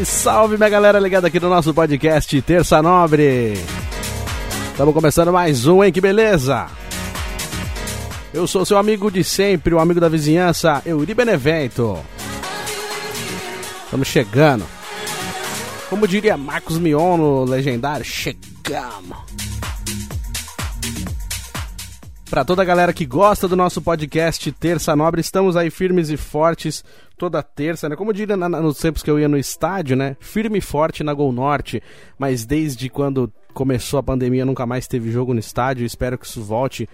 Salve, salve, minha galera ligada aqui no nosso podcast Terça Nobre. Estamos começando mais um, hein? Que beleza! Eu sou seu amigo de sempre, o amigo da vizinhança, Euri Benevento. Estamos chegando. Como diria Marcos Mion no legendário, chegamos. Para toda a galera que gosta do nosso podcast Terça Nobre, estamos aí firmes e fortes toda terça, né? Como eu diria na, nos tempos que eu ia no estádio, né? Firme e forte na Gol Norte, mas desde quando começou a pandemia nunca mais teve jogo no estádio. Espero que isso volte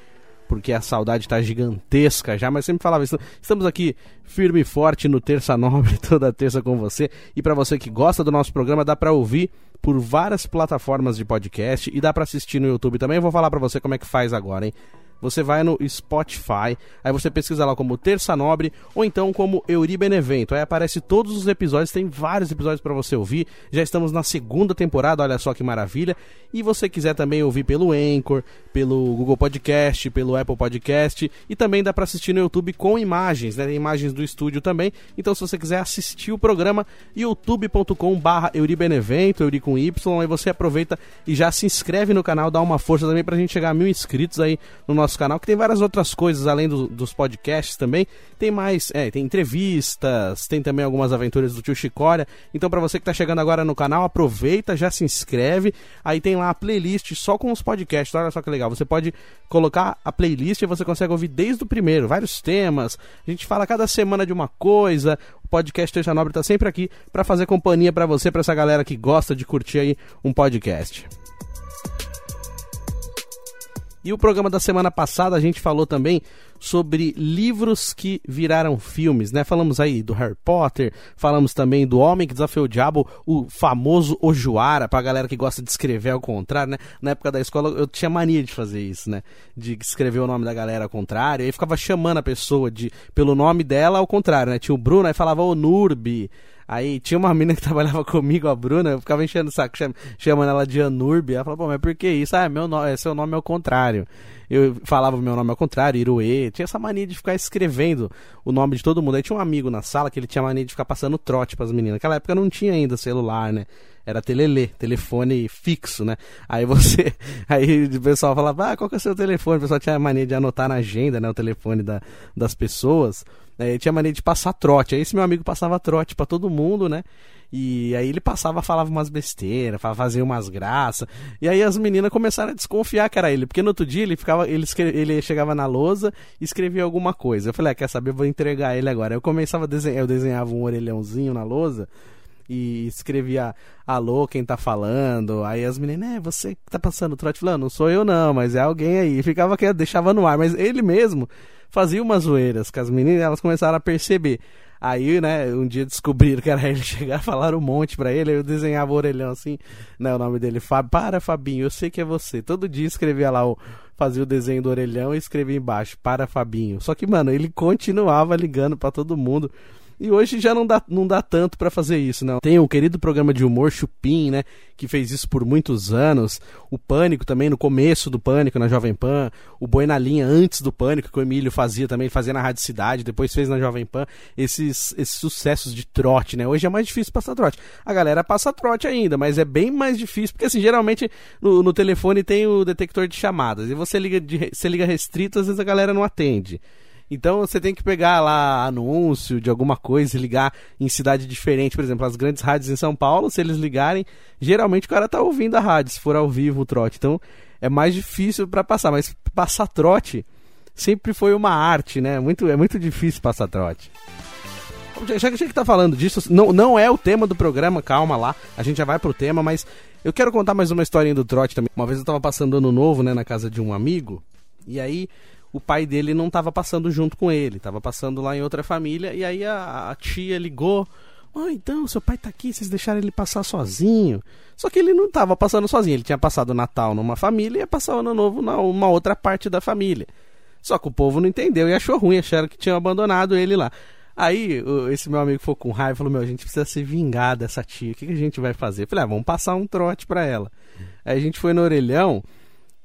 porque a saudade está gigantesca já, mas sempre falava isso. Estamos aqui firme e forte no Terça Nobre toda terça com você. E para você que gosta do nosso programa, dá para ouvir por várias plataformas de podcast e dá para assistir no YouTube também. Eu vou falar para você como é que faz agora, hein? Você vai no Spotify, aí você pesquisa lá como Terça Nobre ou então como Euri Benevento. Aí aparece todos os episódios, tem vários episódios para você ouvir. Já estamos na segunda temporada, olha só que maravilha. E você quiser também ouvir pelo Anchor, pelo Google Podcast, pelo Apple Podcast e também dá para assistir no YouTube com imagens, né? Tem imagens do estúdio também. Então se você quiser assistir o programa, youtube.com/barra Euribenevento, Euri com Y, aí você aproveita e já se inscreve no canal, dá uma força também pra gente chegar a mil inscritos aí no nosso nosso canal, que tem várias outras coisas além do, dos podcasts também. Tem mais, é, tem entrevistas, tem também algumas aventuras do tio Chicória. Então, para você que tá chegando agora no canal, aproveita, já se inscreve. Aí tem lá a playlist só com os podcasts. Olha só que legal. Você pode colocar a playlist e você consegue ouvir desde o primeiro, vários temas. A gente fala cada semana de uma coisa. O podcast Terça Nobre tá sempre aqui para fazer companhia para você, para essa galera que gosta de curtir aí um podcast. E o programa da semana passada a gente falou também sobre livros que viraram filmes, né? Falamos aí do Harry Potter, falamos também do Homem que Desafiou o Diabo, o famoso Ojuara, pra galera que gosta de escrever ao contrário, né? Na época da escola eu tinha mania de fazer isso, né? De escrever o nome da galera ao contrário, e aí ficava chamando a pessoa de pelo nome dela ao contrário, né? Tinha o Bruno, aí falava o Nurbi, Aí tinha uma menina que trabalhava comigo, a Bruna, eu ficava enchendo o saco, chamando ela de Anurbi. Ela falou, pô, mas por que isso? Ah, meu nome, seu nome é o contrário. Eu falava o meu nome ao contrário, Iruê. Tinha essa mania de ficar escrevendo o nome de todo mundo. Aí tinha um amigo na sala que ele tinha mania de ficar passando trote pras meninas. Naquela época não tinha ainda celular, né? Era telelê, telefone fixo, né? Aí você. Aí o pessoal falava, ah, qual que é o seu telefone? O pessoal tinha mania de anotar na agenda, né? O telefone da, das pessoas. É, tinha mania de passar trote. Aí esse meu amigo passava trote para todo mundo, né? E aí ele passava, falava umas besteiras, fazia umas graças. E aí as meninas começaram a desconfiar que era ele, porque no outro dia ele ficava, ele, ele chegava na lousa e escrevia alguma coisa. Eu falei, ah, quer saber, vou entregar ele agora. Eu começava a desenhar, eu desenhava um orelhãozinho na lousa e escrevia alô, quem tá falando. Aí as meninas, é, você que tá passando trote falando, não sou eu não, mas é alguém aí. Ficava que deixava no ar, mas ele mesmo fazia umas zoeiras com as meninas, elas começaram a perceber. Aí, né, um dia descobriram que era ele chegar, falaram um monte pra ele, eu desenhava o orelhão assim, né, o nome dele, Fábio, para Fabinho, eu sei que é você. Todo dia escrevia lá o, fazia o desenho do orelhão e escrevia embaixo, para Fabinho. Só que, mano, ele continuava ligando para todo mundo. E hoje já não dá, não dá tanto para fazer isso, não. Tem o querido programa de humor Chupim, né? Que fez isso por muitos anos. O Pânico também, no começo do Pânico, na Jovem Pan. O Boi na Linha, antes do Pânico, que o Emílio fazia também, fazia na Rádio Cidade, depois fez na Jovem Pan. Esses, esses sucessos de trote, né? Hoje é mais difícil passar trote. A galera passa trote ainda, mas é bem mais difícil, porque assim, geralmente no, no telefone tem o detector de chamadas. E você liga, de, você liga restrito, às vezes a galera não atende. Então você tem que pegar lá anúncio de alguma coisa e ligar em cidade diferente. Por exemplo, as grandes rádios em São Paulo, se eles ligarem, geralmente o cara tá ouvindo a rádio, se for ao vivo o trote. Então é mais difícil para passar, mas passar trote sempre foi uma arte, né? Muito, é muito difícil passar trote. Já que a gente tá falando disso, não, não é o tema do programa, calma lá, a gente já vai pro tema, mas eu quero contar mais uma historinha do trote também. Uma vez eu tava passando ano novo, né, na casa de um amigo, E aí o pai dele não estava passando junto com ele, estava passando lá em outra família, e aí a, a tia ligou. Oh, então, seu pai tá aqui, vocês deixaram ele passar sozinho. Só que ele não estava passando sozinho, ele tinha passado o Natal numa família e ia passar o Ano Novo numa outra parte da família. Só que o povo não entendeu e achou ruim, acharam que tinham abandonado ele lá. Aí esse meu amigo foi com raiva e falou: Meu, a gente precisa se vingar dessa tia, o que, a gente vai fazer? Eu falei: ah, vamos passar um trote pra ela. Aí a gente foi no orelhão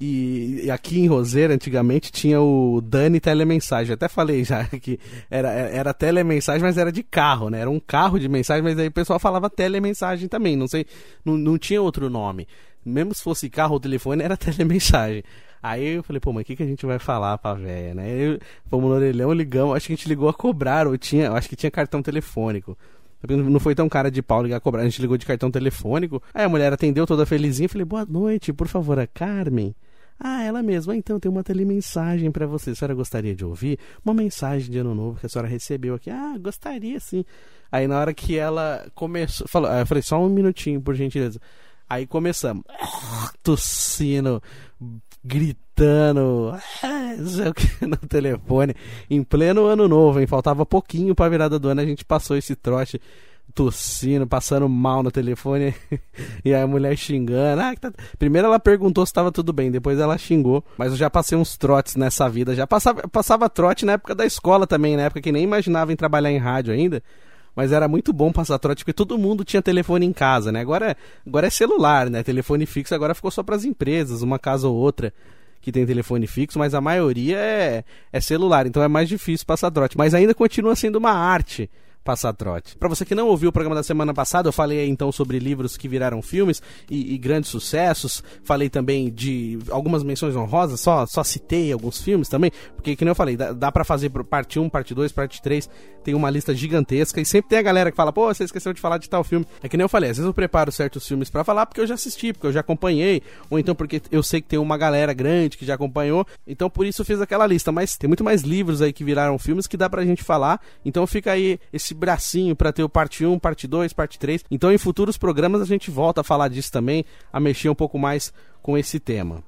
e, e, aqui em Roseira, antigamente, tinha o Dani Telemensagem. Eu até falei já que era, era telemensagem, mas era de carro, né? Era um carro de mensagem, mas aí o pessoal falava telemensagem também. Não sei, não, não tinha outro nome. Mesmo se fosse carro ou telefone, era telemensagem. Aí eu falei, pô, mas o que, que a gente vai falar pra véia, né? Eu, fomos no orelhão, ligamos, acho que a gente ligou a cobrar, ou tinha, acho que tinha cartão telefônico. Não foi tão cara de pau ligar a cobrar, a gente ligou de cartão telefônico. Aí a mulher atendeu toda felizinha, falei, boa noite, por favor, a Carmen. Ah, ela mesma. Então, tem uma telemensagem para você. A senhora gostaria de ouvir? Uma mensagem de ano novo que a senhora recebeu aqui. Ah, gostaria sim. Aí, na hora que ela começou. Falou, eu falei, só um minutinho, por gentileza. Aí começamos. Tossindo, gritando no telefone. Em pleno ano novo, hein? Faltava pouquinho pra virada do ano. A gente passou esse trote tossindo, passando mal no telefone e a mulher xingando. Ah, tá... Primeiro ela perguntou se estava tudo bem, depois ela xingou. Mas eu já passei uns trotes nessa vida. Já passava, passava trote na época da escola também, na época que nem imaginava em trabalhar em rádio ainda. Mas era muito bom passar trote porque todo mundo tinha telefone em casa, né? Agora, agora é celular, né? Telefone fixo agora ficou só para as empresas, uma casa ou outra que tem telefone fixo, mas a maioria é, é celular, então é mais difícil passar trote. Mas ainda continua sendo uma arte passar trote. Para você que não ouviu o programa da semana passada, eu falei então sobre livros que viraram filmes e, e, grandes sucessos. Falei também de algumas menções honrosas, só, só citei alguns filmes também, porque que eu falei, dá, dá para fazer parte 1, parte 2, parte 3, tem uma lista gigantesca e sempre tem a galera que fala, pô, você esqueceu de falar de tal filme. É que nem eu falei, às vezes eu preparo certos filmes para falar porque eu já assisti, porque eu já acompanhei, ou então porque eu sei que tem uma galera grande que já acompanhou, então por isso eu fiz aquela lista. Mas tem muito mais livros aí que viraram filmes que dá pra gente falar, então fica aí esse esse bracinho para ter o parte 1, parte 2, parte 3. Então em futuros programas a gente volta a falar disso também, a mexer um pouco mais com esse tema.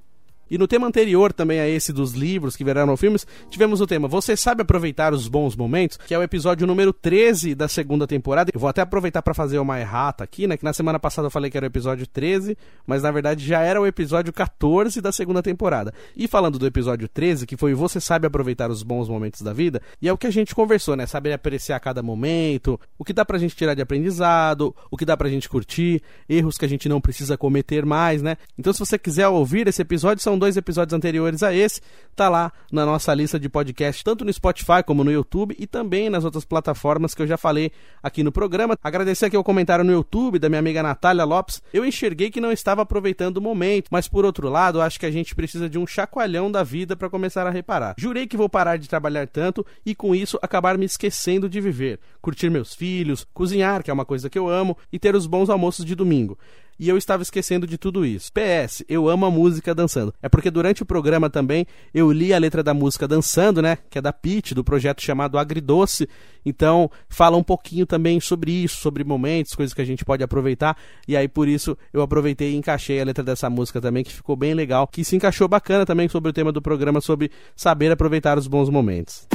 E no tema anterior também a esse dos livros que viraram filmes, tivemos o tema Você sabe aproveitar os bons momentos, que é o episódio número 13 da segunda temporada. Eu vou até aproveitar para fazer uma errata aqui, né, que na semana passada eu falei que era o episódio 13, mas na verdade já era o episódio 14 da segunda temporada. E falando do episódio 13, que foi Você sabe aproveitar os bons momentos da vida, e é o que a gente conversou, né, saber apreciar cada momento, o que dá pra gente tirar de aprendizado, o que dá pra gente curtir, erros que a gente não precisa cometer mais, né? Então se você quiser ouvir esse episódio, são dois episódios anteriores a esse, tá lá na nossa lista de podcast, tanto no Spotify como no YouTube e também nas outras plataformas que eu já falei aqui no programa. Agradecer aqui o comentário no YouTube da minha amiga Natália Lopes. Eu enxerguei que não estava aproveitando o momento, mas por outro lado, acho que a gente precisa de um chacoalhão da vida para começar a reparar. Jurei que vou parar de trabalhar tanto e com isso acabar me esquecendo de viver, curtir meus filhos, cozinhar, que é uma coisa que eu amo, e ter os bons almoços de domingo e eu estava esquecendo de tudo isso. PS, eu amo a música dançando. É porque durante o programa também eu li a letra da música Dançando, né? Que é da Pete, do projeto chamado Agridoce. Então, fala um pouquinho também sobre isso, sobre momentos, coisas que a gente pode aproveitar. E aí, por isso, eu aproveitei e encaixei a letra dessa música também, que ficou bem legal, que se encaixou bacana também sobre o tema do programa, sobre saber aproveitar os bons momentos.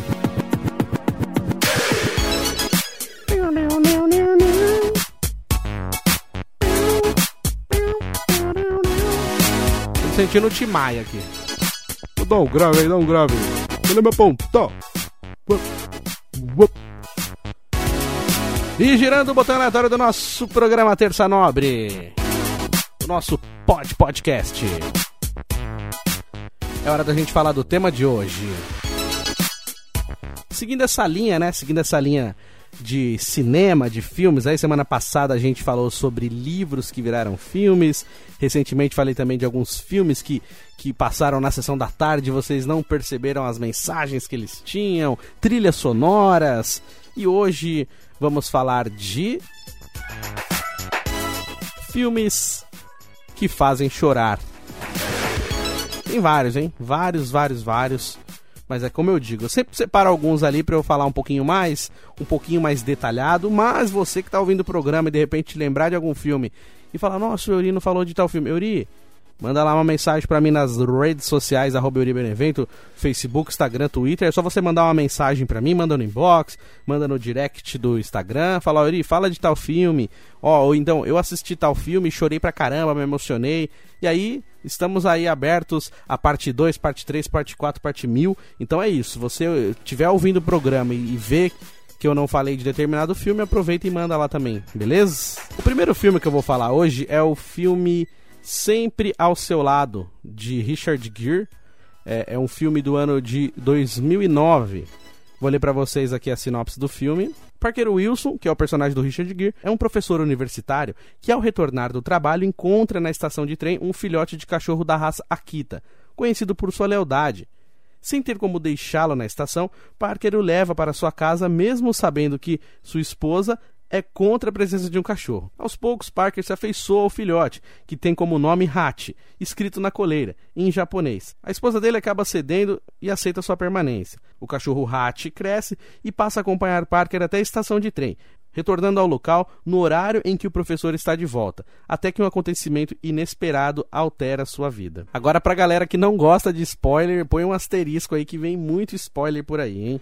Sentindo o Timaya aqui. Dá um grave aí, dá um grave. Cadê meu ponto? E girando o botão aleatório do nosso programa Terça Nobre. Do nosso Pod Podcast. É hora da gente falar do tema de hoje. Seguindo essa linha, né? Seguindo essa linha de cinema, de filmes. Aí semana passada a gente falou sobre livros que viraram filmes. Recentemente falei também de alguns filmes que, que passaram na sessão da tarde, vocês não perceberam as mensagens que eles tinham, trilhas sonoras. E hoje vamos falar de filmes que fazem chorar. Tem vários, hein? Vários, vários, vários. Mas é como eu digo, eu sempre separo alguns ali para eu falar um pouquinho mais, um pouquinho mais detalhado, mas você que tá ouvindo o programa e de repente lembrar de algum filme e falar, nossa, o Euri não falou de tal filme. Euri, Manda lá uma mensagem para mim nas redes sociais, arroba Evento, Facebook, Instagram, Twitter. É só você mandar uma mensagem para mim, manda no inbox, manda no direct do Instagram, fala, Ori, fala de tal filme. Ó, ou então, eu assisti tal filme, chorei pra caramba, me emocionei. E aí, estamos aí abertos a parte 2, parte 3, parte 4, parte 1000. Então é isso, você estiver ouvindo o programa e, e que eu não falei de determinado filme, aproveita e manda lá também, beleza? O primeiro filme que eu vou falar hoje é o filme Sempre ao Seu Lado, de Richard Gere. É, é um filme do ano de 2009. Vou ler para vocês aqui a sinopse do filme. Parker Wilson, que é o personagem do Richard Gere, é um professor universitário que, ao retornar do trabalho, encontra na estação de trem um filhote de cachorro da raça Akita, conhecido por sua lealdade. Sem ter como deixá-lo na estação, Parker o leva para sua casa, mesmo sabendo que sua esposa é contra a presença de um cachorro. Aos poucos, Parker se afeiçoa ao filhote, que tem como nome Hachi, escrito na coleira, em japonês. A esposa dele acaba cedendo e aceita sua permanência. O cachorro Hachi cresce e passa a acompanhar Parker até a estação de trem, retornando ao local no horário em que o professor está de volta, até que um acontecimento inesperado altera sua vida. Agora, pra galera que não gosta de spoiler, põe um asterisco aí que vem muito spoiler por aí, hein?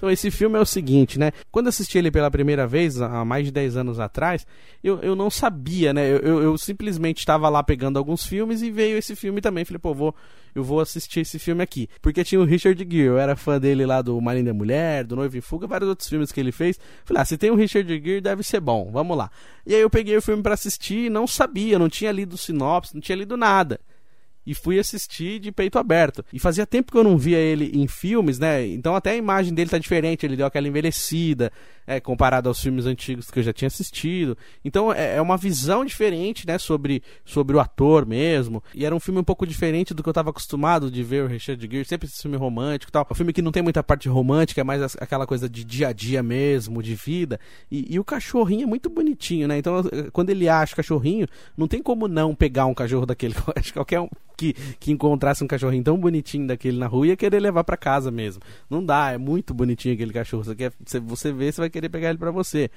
Então esse filme é o seguinte, né? Quando assisti ele pela primeira vez, há mais de 10 anos atrás, eu, eu não sabia, né? Eu, eu, simplesmente estava lá pegando alguns filmes e veio esse filme também. Falei, pô, vou, eu vou assistir esse filme aqui. Porque tinha o Richard Gere, eu era fã dele lá do Uma Mulher, do Noivo em Fuga, vários outros filmes que ele fez. Falei, ah, se tem o Richard Gere, deve ser bom, vamos lá. E aí eu peguei o filme para assistir e não sabia, não tinha lido sinopse, não tinha lido nada e fui assistir de peito aberto. E fazia tempo que eu não via ele em filmes, né? Então até a imagem dele tá diferente, ele deu aquela envelhecida, é, comparado aos filmes antigos que eu já tinha assistido. Então é, é, uma visão diferente, né, sobre, sobre o ator mesmo. E era um filme um pouco diferente do que eu estava acostumado de ver o Richard Gere, sempre esse filme romântico e tal. Um filme que não tem muita parte romântica, é mais aquela coisa de dia a dia mesmo, de vida. E, e o cachorrinho é muito bonitinho, né? Então quando ele acha o cachorrinho, não tem como não pegar um cachorro daquele. Acho que qualquer um que, que encontrasse um cachorrinho tão bonitinho daquele na rua ia querer levar para casa mesmo. Não dá, é muito bonitinho aquele cachorro. Você, quer, você vê, você vai querer pegar ele para você.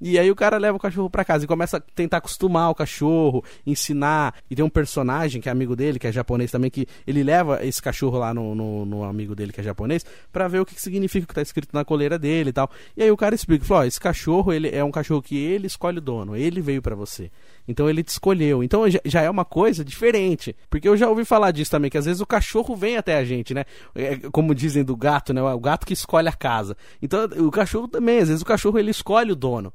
E aí o cara leva o cachorro para casa e começa a tentar acostumar o cachorro, ensinar. E tem um personagem que é amigo dele, que é japonês também, que ele leva esse cachorro lá no, no, no amigo dele, que é japonês, para ver o que, que significa o que tá escrito na coleira dele e tal. E aí o cara explica, falou, ó, esse cachorro ele é um cachorro que ele escolhe o dono, ele veio para você. Então ele te escolheu. Então já é uma coisa diferente. Porque eu já ouvi falar disso também, que às vezes o cachorro vem até a gente, né? É, como dizem do gato, né? O gato que escolhe a casa. Então o cachorro também, às vezes o cachorro ele escolhe o dono.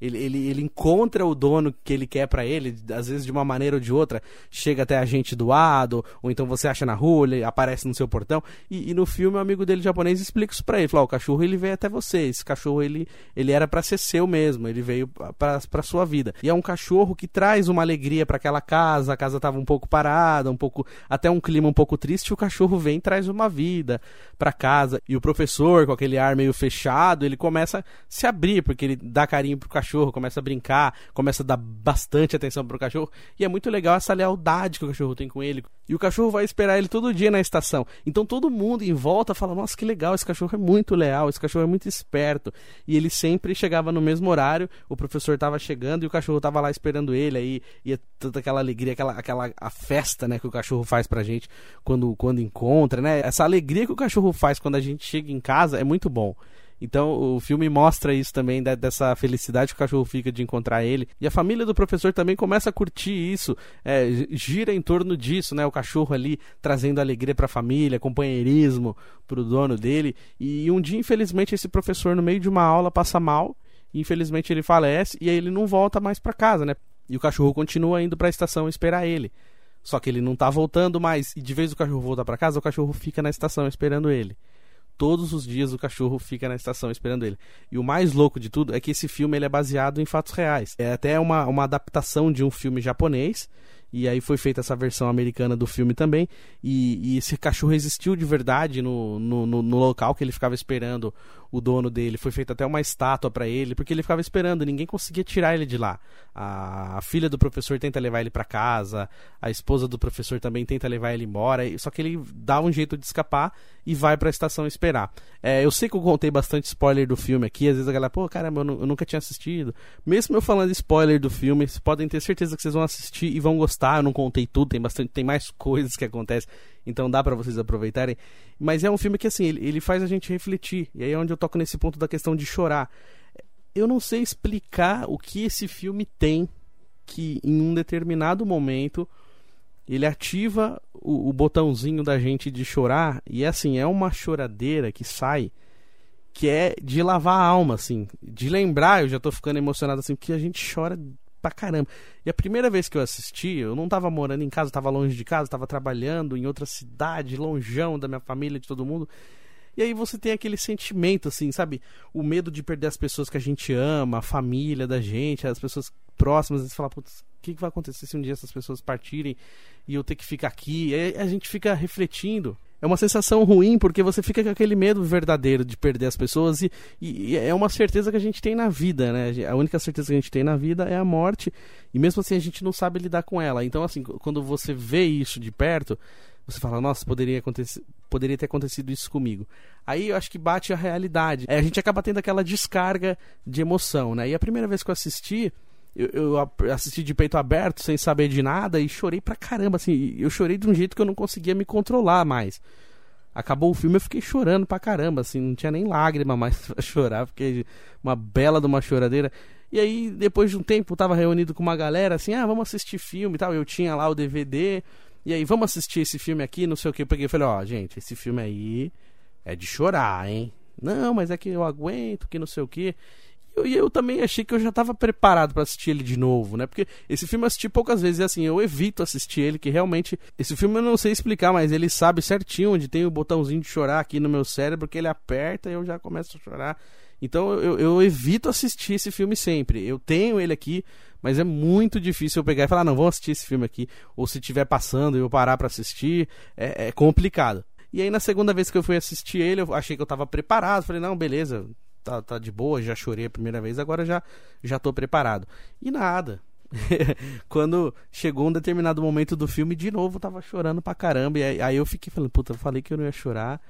Ele, ele, ele encontra o dono que ele quer para ele, às vezes de uma maneira ou de outra, chega até a gente doado, ou então você acha na rua, ele aparece no seu portão. E, e no filme o amigo dele japonês explica isso pra ele. Fala, o cachorro ele veio até você. Esse cachorro ele, ele era para ser seu mesmo, ele veio pra, pra sua vida. E é um cachorro que traz uma alegria para aquela casa, a casa estava um pouco parada, um pouco até um clima um pouco triste, o cachorro vem e traz uma vida para casa. E o professor, com aquele ar meio fechado, ele começa a se abrir, porque ele dá carinho pro cachorro, começa a brincar, começa a dar bastante atenção pro cachorro. E é muito legal essa lealdade que o cachorro tem com ele. E o cachorro vai esperar ele todo dia na estação. Então todo mundo em volta fala: "Nossa, que legal, esse cachorro é muito leal, esse cachorro é muito esperto". E ele sempre chegava no mesmo horário, o professor estava chegando e o cachorro estava lá esperando ele aí e é toda aquela alegria, aquela, aquela a festa, né, que o cachorro faz pra gente quando, quando encontra, né? Essa alegria que o cachorro faz quando a gente chega em casa é muito bom. Então o filme mostra isso também, dessa felicidade que o cachorro fica de encontrar ele. E a família do professor também começa a curtir isso, é, gira em torno disso, né? O cachorro ali trazendo alegria para a família, companheirismo para o dono dele. E um dia, infelizmente, esse professor, no meio de uma aula, passa mal. Infelizmente ele falece e aí ele não volta mais para casa, né? E o cachorro continua indo para a estação esperar ele. Só que ele não tá voltando mais. E de vez o cachorro volta para casa, o cachorro fica na estação esperando ele. Todos os dias o cachorro fica na estação esperando ele. E o mais louco de tudo é que esse filme ele é baseado em fatos reais. É até uma, uma adaptação de um filme japonês e aí foi feita essa versão americana do filme também. E, e esse cachorro existiu de verdade no, no, no, no, local que ele ficava esperando o dono dele. Foi feita até uma estátua para ele, porque ele ficava esperando, ninguém conseguia tirar ele de lá. A, filha do professor tenta levar ele para casa, a esposa do professor também tenta levar ele embora, só que ele dá um jeito de escapar e vai para a estação esperar. É, eu sei que eu contei bastante spoiler do filme aqui, às vezes a galera, pô, caramba, eu, eu nunca tinha assistido. Mesmo eu falando spoiler do filme, vocês podem ter certeza que vocês vão assistir e vão gostar. Eu não contei tudo, tem bastante, tem mais coisas que acontecem, então dá para vocês aproveitarem. Mas é um filme que assim, ele, ele faz a gente refletir. E aí é onde eu toco nesse ponto da questão de chorar. Eu não sei explicar o que esse filme tem que em um determinado momento ele ativa o, o, botãozinho da gente de chorar e assim, é uma choradeira que sai que é de lavar a alma, assim, de lembrar, eu já tô ficando emocionado assim, porque a gente chora pra caramba. E a primeira vez que eu assisti, eu não tava morando em casa, tava longe de casa, tava trabalhando em outra cidade, longeão da minha família, de todo mundo. E aí você tem aquele sentimento, assim, sabe? O medo de perder as pessoas que a gente ama, a família da gente, as pessoas próximas, e você fala, putz, o que, que vai acontecer se um dia essas pessoas partirem e eu ter que ficar aqui? E a gente fica refletindo é uma sensação ruim porque você fica com aquele medo verdadeiro de perder as pessoas e, e, é uma certeza que a gente tem na vida, né? A única certeza que a gente tem na vida é a morte e mesmo assim a gente não sabe lidar com ela. Então, assim, quando você vê isso de perto, você fala, nossa, poderia, acontecer, poderia ter acontecido isso comigo. Aí eu acho que bate a realidade. É, a gente acaba tendo aquela descarga de emoção, né? E a primeira vez que eu assisti, eu, eu, assisti de peito aberto, sem saber de nada, e chorei pra caramba, assim. Eu chorei de um jeito que eu não conseguia me controlar mais. Acabou o filme, eu fiquei chorando pra caramba, assim, não tinha nem lágrima mais pra chorar, porque uma bela de uma choradeira. E aí, depois de um tempo, eu tava reunido com uma galera, assim, ah, vamos assistir filme e tal. Eu tinha lá o DVD, e aí, vamos assistir esse filme aqui, não sei o que. Eu peguei e falei, ó, oh, gente, esse filme aí é de chorar, hein? Não, mas é que eu aguento, que não sei o que. Eu, eu, também achei que eu já estava preparado para assistir ele de novo, né? Porque esse filme eu assisti poucas vezes e assim, eu evito assistir ele, que realmente. Esse filme eu não sei explicar, mas ele sabe certinho onde tem o botãozinho de chorar aqui no meu cérebro, que ele aperta e eu já começo a chorar. Então eu, eu evito assistir esse filme sempre. Eu tenho ele aqui, mas é muito difícil eu pegar e falar, não, vamos assistir esse filme aqui. Ou se estiver passando e eu parar para assistir, é, é complicado. E aí na segunda vez que eu fui assistir ele, eu achei que eu estava preparado. Falei, não, beleza, tá, tá de boa, já chorei a primeira vez, agora já, já tô preparado. E nada. Quando chegou um determinado momento do filme, de novo tava chorando pra caramba. E aí, aí eu fiquei falando, puta, eu falei que eu não ia chorar.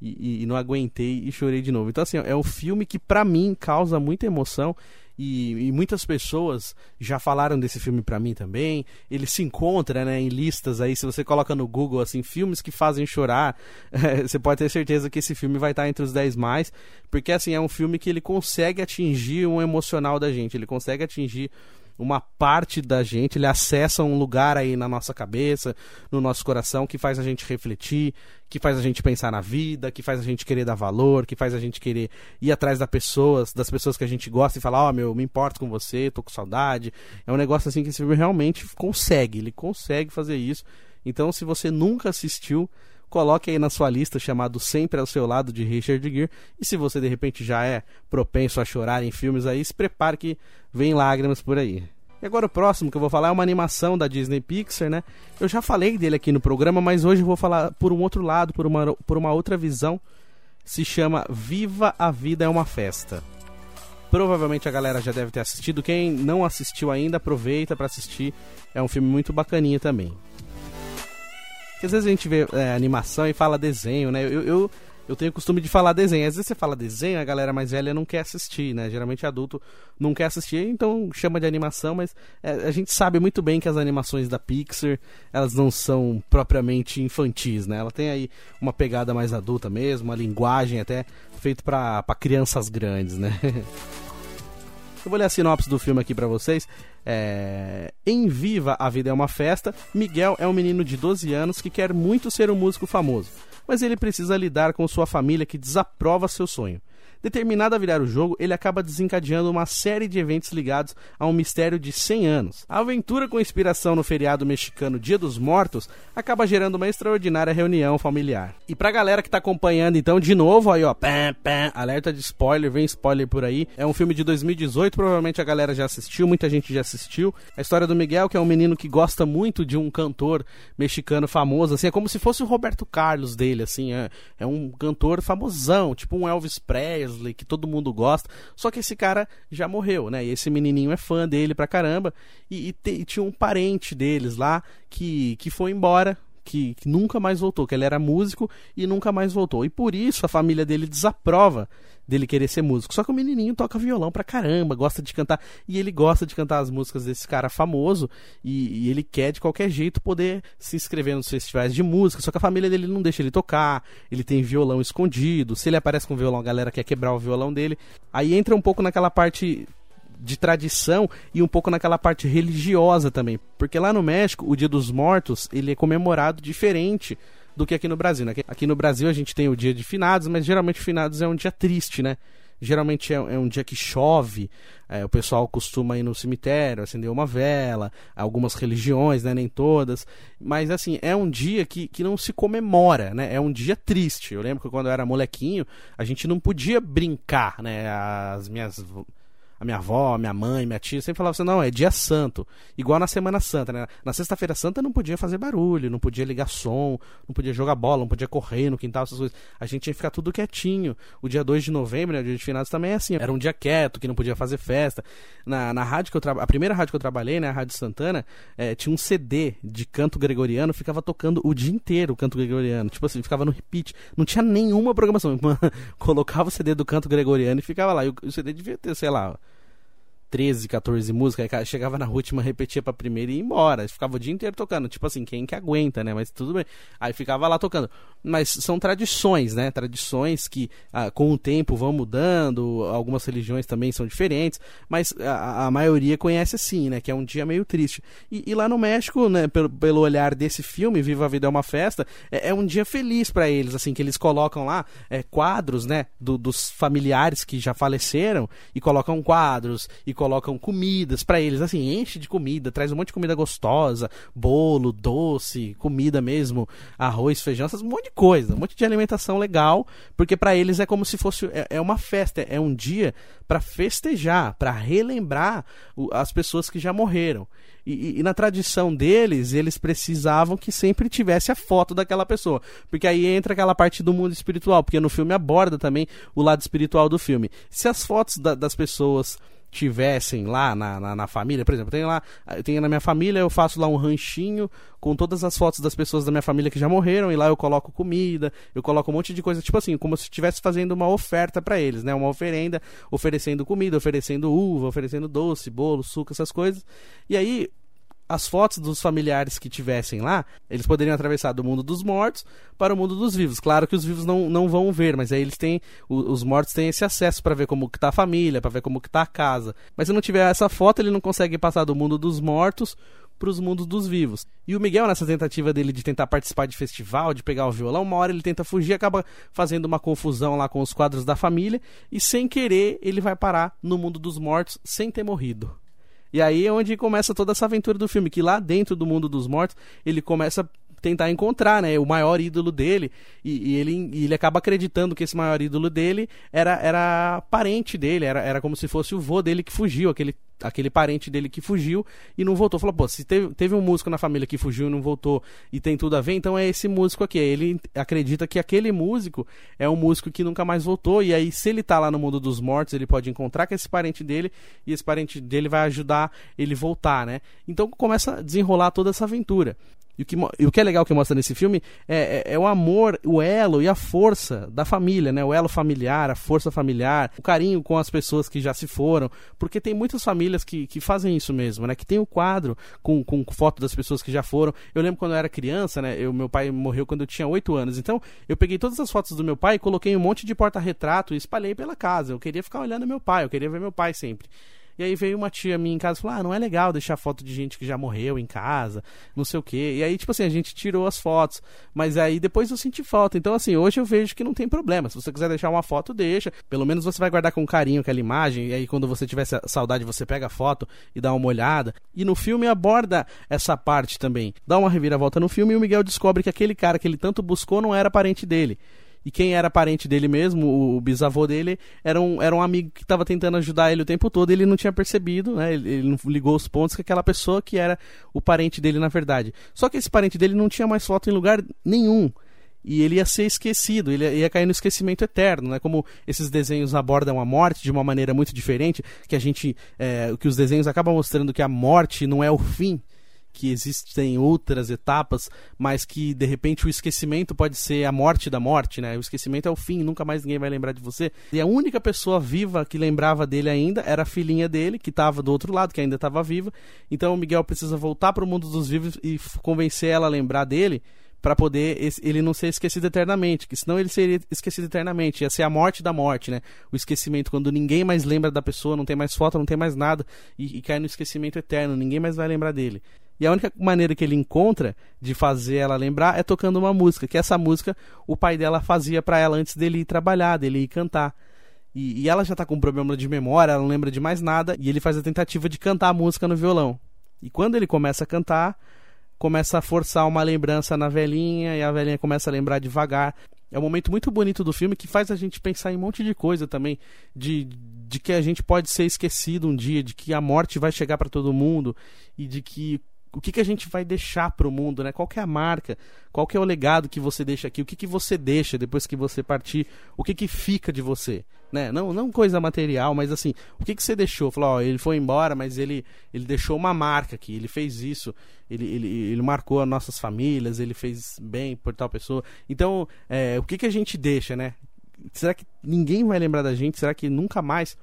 E, e, e, não aguentei e chorei de novo. Então, assim, é um filme que para mim causa muita emoção e, e, muitas pessoas já falaram desse filme para mim também. Ele se encontra né, em listas aí. Se você coloca no Google assim, filmes que fazem chorar, você pode ter certeza que esse filme vai estar entre os 10 mais. Porque assim, é um filme que ele consegue atingir um emocional da gente, ele consegue atingir uma parte da gente, ele acessa um lugar aí na nossa cabeça, no nosso coração, que faz a gente refletir, que faz a gente pensar na vida, que faz a gente querer dar valor, que faz a gente querer ir atrás das pessoas, das pessoas que a gente gosta e falar, ó, oh, meu, me importo com você, tô com saudade. É um negócio assim que esse filme realmente consegue, ele consegue fazer isso. Então, se você nunca assistiu, coloque aí na sua lista chamado Sempre ao Seu Lado de Richard Gere. E se você de repente já é propenso a chorar em filmes aí, se prepare que vem lágrimas por aí. E agora o próximo que eu vou falar é uma animação da Disney Pixar, né? Eu já falei dele aqui no programa, mas hoje eu vou falar por um outro lado, por uma, por uma outra visão. Se chama Viva a Vida é uma Festa. Provavelmente a galera já deve ter assistido. Quem não assistiu ainda, aproveita para assistir. É um filme muito bacaninha também. Porque às vezes a gente vê é, animação e fala desenho, né? Eu, eu, eu tenho o costume de falar desenho. Às vezes você fala desenho, a galera mais velha não quer assistir, né? Geralmente adulto não quer assistir, então chama de animação, mas é, a gente sabe muito bem que as animações da Pixar, elas não são propriamente infantis, né? Ela tem aí uma pegada mais adulta mesmo, uma linguagem até feito para crianças grandes, né? Eu vou ler a sinopse do filme aqui para vocês. É... Em Viva a Vida é uma Festa, Miguel é um menino de 12 anos que quer muito ser um músico famoso, mas ele precisa lidar com sua família que desaprova seu sonho. Determinado a virar o jogo, ele acaba desencadeando uma série de eventos ligados a um mistério de 100 anos. A aventura com inspiração no feriado mexicano Dia dos Mortos acaba gerando uma extraordinária reunião familiar. E pra galera que tá acompanhando, então, de novo, aí ó, pam, pam, alerta de spoiler, vem spoiler por aí. É um filme de 2018, provavelmente a galera já assistiu, muita gente já assistiu. A história do Miguel, que é um menino que gosta muito de um cantor mexicano famoso, assim, é como se fosse o Roberto Carlos dele, assim, é, é um cantor famosão, tipo um Elvis Presley, Wesley, que todo mundo gosta. Só que esse cara já morreu, né? E esse menininho é fã dele pra caramba. E, e, te, e tinha um parente deles lá que, que foi embora que, que, nunca mais voltou, que ele era músico e nunca mais voltou. E por isso a família dele desaprova dele querer ser músico. Só que o menininho toca violão pra caramba, gosta de cantar, e ele gosta de cantar as músicas desse cara famoso, e, e ele quer de qualquer jeito poder se inscrever nos festivais de música, só que a família dele não deixa ele tocar, ele tem violão escondido, se ele aparece com violão, a galera quer quebrar o violão dele. Aí entra um pouco naquela parte de tradição e um pouco naquela parte religiosa também. Porque lá no México, o Dia dos Mortos, ele é comemorado diferente do que aqui no Brasil. Né? Aqui no Brasil a gente tem o Dia de Finados, mas geralmente Finados é um dia triste, né? Geralmente é, é um dia que chove, é, o pessoal costuma ir no cemitério, acender uma vela, algumas religiões, né, nem todas, mas assim, é um dia que, que não se comemora, né, é um dia triste. Eu lembro que quando eu era molequinho, a gente não podia brincar, né, as minhas a minha avó, a minha mãe, minha tia sempre falavam assim: não, é dia santo. Igual na Semana Santa, né? Na Sexta-feira Santa não podia fazer barulho, não podia ligar som, não podia jogar bola, não podia correr no quintal, essas coisas. A gente tinha que ficar tudo quietinho. O dia 2 de novembro, né, o dia de finados, também é assim. Era um dia quieto, que não podia fazer festa. Na, na rádio que eu trabalhei, a primeira rádio que eu trabalhei, né, a Rádio Santana, é, tinha um CD de canto gregoriano, ficava tocando o dia inteiro o canto gregoriano. Tipo assim, ficava no repeat. Não tinha nenhuma programação. Colocava o CD do canto gregoriano e ficava lá. E o CD devia ter, sei lá 13, 14 músicas, aí chegava na última, repetia pra primeira e ia embora. Ficava o dia inteiro tocando. Tipo assim, quem que aguenta, né? Mas tudo bem. Aí ficava lá tocando. Mas são tradições, né? Tradições que ah, com o tempo vão mudando. Algumas religiões também são diferentes. Mas a, a maioria conhece assim, né? Que é um dia meio triste. E, e lá no México, né? Pelo, pelo, olhar desse filme, Viva a Vida é uma Festa, é, é um dia feliz para eles, assim, que eles colocam lá é, quadros, né? Do, dos familiares que já faleceram e colocam quadros e colocam comidas para eles, assim, enche de comida, traz um monte de comida gostosa, bolo, doce, comida mesmo, arroz, feijão, essas, um monte de coisa, um monte de alimentação legal, porque para eles é como se fosse é, é uma festa, é um dia para festejar, para relembrar o, as pessoas que já morreram. E, e, e, na tradição deles, eles precisavam que sempre tivesse a foto daquela pessoa. Porque aí entra aquela parte do mundo espiritual, porque no filme aborda também o lado espiritual do filme. Se as fotos da, das pessoas tivessem lá na, na, na, família, por exemplo, tem lá, tem na minha família, eu faço lá um ranchinho com todas as fotos das pessoas da minha família que já morreram e lá eu coloco comida, eu coloco um monte de coisa, tipo assim, como se estivesse fazendo uma oferta para eles, né? Uma oferenda, oferecendo comida, oferecendo uva, oferecendo doce, bolo, suco, essas coisas. E aí as fotos dos familiares que tivessem lá, eles poderiam atravessar do mundo dos mortos para o mundo dos vivos. Claro que os vivos não, não vão ver, mas aí eles têm, os mortos têm esse acesso para ver como que tá a família, para ver como que tá a casa. Mas se não tiver essa foto, ele não consegue passar do mundo dos mortos para os mundos dos vivos. E o Miguel, nessa tentativa dele de tentar participar de festival, de pegar o violão, uma hora ele tenta fugir, acaba fazendo uma confusão lá com os quadros da família e sem querer ele vai parar no mundo dos mortos sem ter morrido. E aí é onde começa toda essa aventura do filme, que lá dentro do mundo dos mortos, ele começa a tentar encontrar, né, o maior ídolo dele, e, e ele, e ele acaba acreditando que esse maior ídolo dele era, era parente dele, era, era como se fosse o vô dele que fugiu, aquele aquele parente dele que fugiu e não voltou. Falou, pô, se teve, teve um músico na família que fugiu e não voltou e tem tudo a ver, então é esse músico aqui. Ele acredita que aquele músico é um músico que nunca mais voltou. E aí, se ele tá lá no mundo dos mortos, ele pode encontrar com esse parente dele e esse parente dele vai ajudar ele voltar, né? Então começa a desenrolar toda essa aventura. E o, que, e o que é legal que mostra nesse filme é, é, é, o amor, o elo e a força da família, né? O elo familiar, a força familiar, o carinho com as pessoas que já se foram. Porque tem muitas famílias que, que fazem isso mesmo, né? Que tem o um quadro com, com foto das pessoas que já foram. Eu lembro quando eu era criança, né? Eu, meu pai morreu quando eu tinha 8 anos. Então, eu peguei todas as fotos do meu pai, coloquei um monte de porta-retrato e espalhei pela casa. Eu queria ficar olhando meu pai, eu queria ver meu pai sempre. E aí veio uma tia minha em casa e falou: Ah, não é legal deixar foto de gente que já morreu em casa, não sei o quê. E aí, tipo assim, a gente tirou as fotos. Mas aí depois eu senti falta. Então, assim, hoje eu vejo que não tem problema. Se você quiser deixar uma foto, deixa. Pelo menos você vai guardar com carinho aquela imagem. E aí, quando você tiver saudade, você pega a foto e dá uma olhada. E no filme aborda essa parte também. Dá uma reviravolta no filme e o Miguel descobre que aquele cara que ele tanto buscou não era parente dele. E quem era parente dele mesmo, o, bisavô dele, era um, era um amigo que estava tentando ajudar ele o tempo todo e ele não tinha percebido, né? Ele, ele, não ligou os pontos que aquela pessoa que era o parente dele na verdade. Só que esse parente dele não tinha mais foto em lugar nenhum e ele ia ser esquecido, ele ia cair no esquecimento eterno, né? Como esses desenhos abordam a morte de uma maneira muito diferente, que a gente, é, que os desenhos acabam mostrando que a morte não é o fim, que existem outras etapas, mas que de repente o esquecimento pode ser a morte da morte, né? O esquecimento é o fim, nunca mais ninguém vai lembrar de você. E a única pessoa viva que lembrava dele ainda era a filhinha dele, que estava do outro lado, que ainda estava viva. Então o Miguel precisa voltar para o mundo dos vivos e convencer ela a lembrar dele para poder ele não ser esquecido eternamente, que senão ele seria esquecido eternamente, ia ser a morte da morte, né? O esquecimento quando ninguém mais lembra da pessoa, não tem mais foto, não tem mais nada e, e cai no esquecimento eterno, ninguém mais vai lembrar dele. E a única maneira que ele encontra de fazer ela lembrar é tocando uma música, que essa música o pai dela fazia para ela antes dele ir trabalhar, dele ir cantar. E, e ela já tá com um problema de memória, ela não lembra de mais nada, e ele faz a tentativa de cantar a música no violão. E quando ele começa a cantar, começa a forçar uma lembrança na velhinha, e a velhinha começa a lembrar devagar. É um momento muito bonito do filme que faz a gente pensar em um monte de coisa também, de, de que a gente pode ser esquecido um dia, de que a morte vai chegar para todo mundo e de que o que, que a gente vai deixar para o mundo, né? Qual é a marca? Qual é o legado que você deixa aqui? O que, que você deixa depois que você partir? O que, que fica de você? Né? Não, não coisa material, mas assim, o que, que você deixou? Falou, ó, ele foi embora, mas ele, ele deixou uma marca aqui, ele fez isso, ele, ele, ele marcou as nossas famílias, ele fez bem por tal pessoa. Então, é, o que, que a gente deixa, né? Será que ninguém vai lembrar da gente? Será que nunca mais?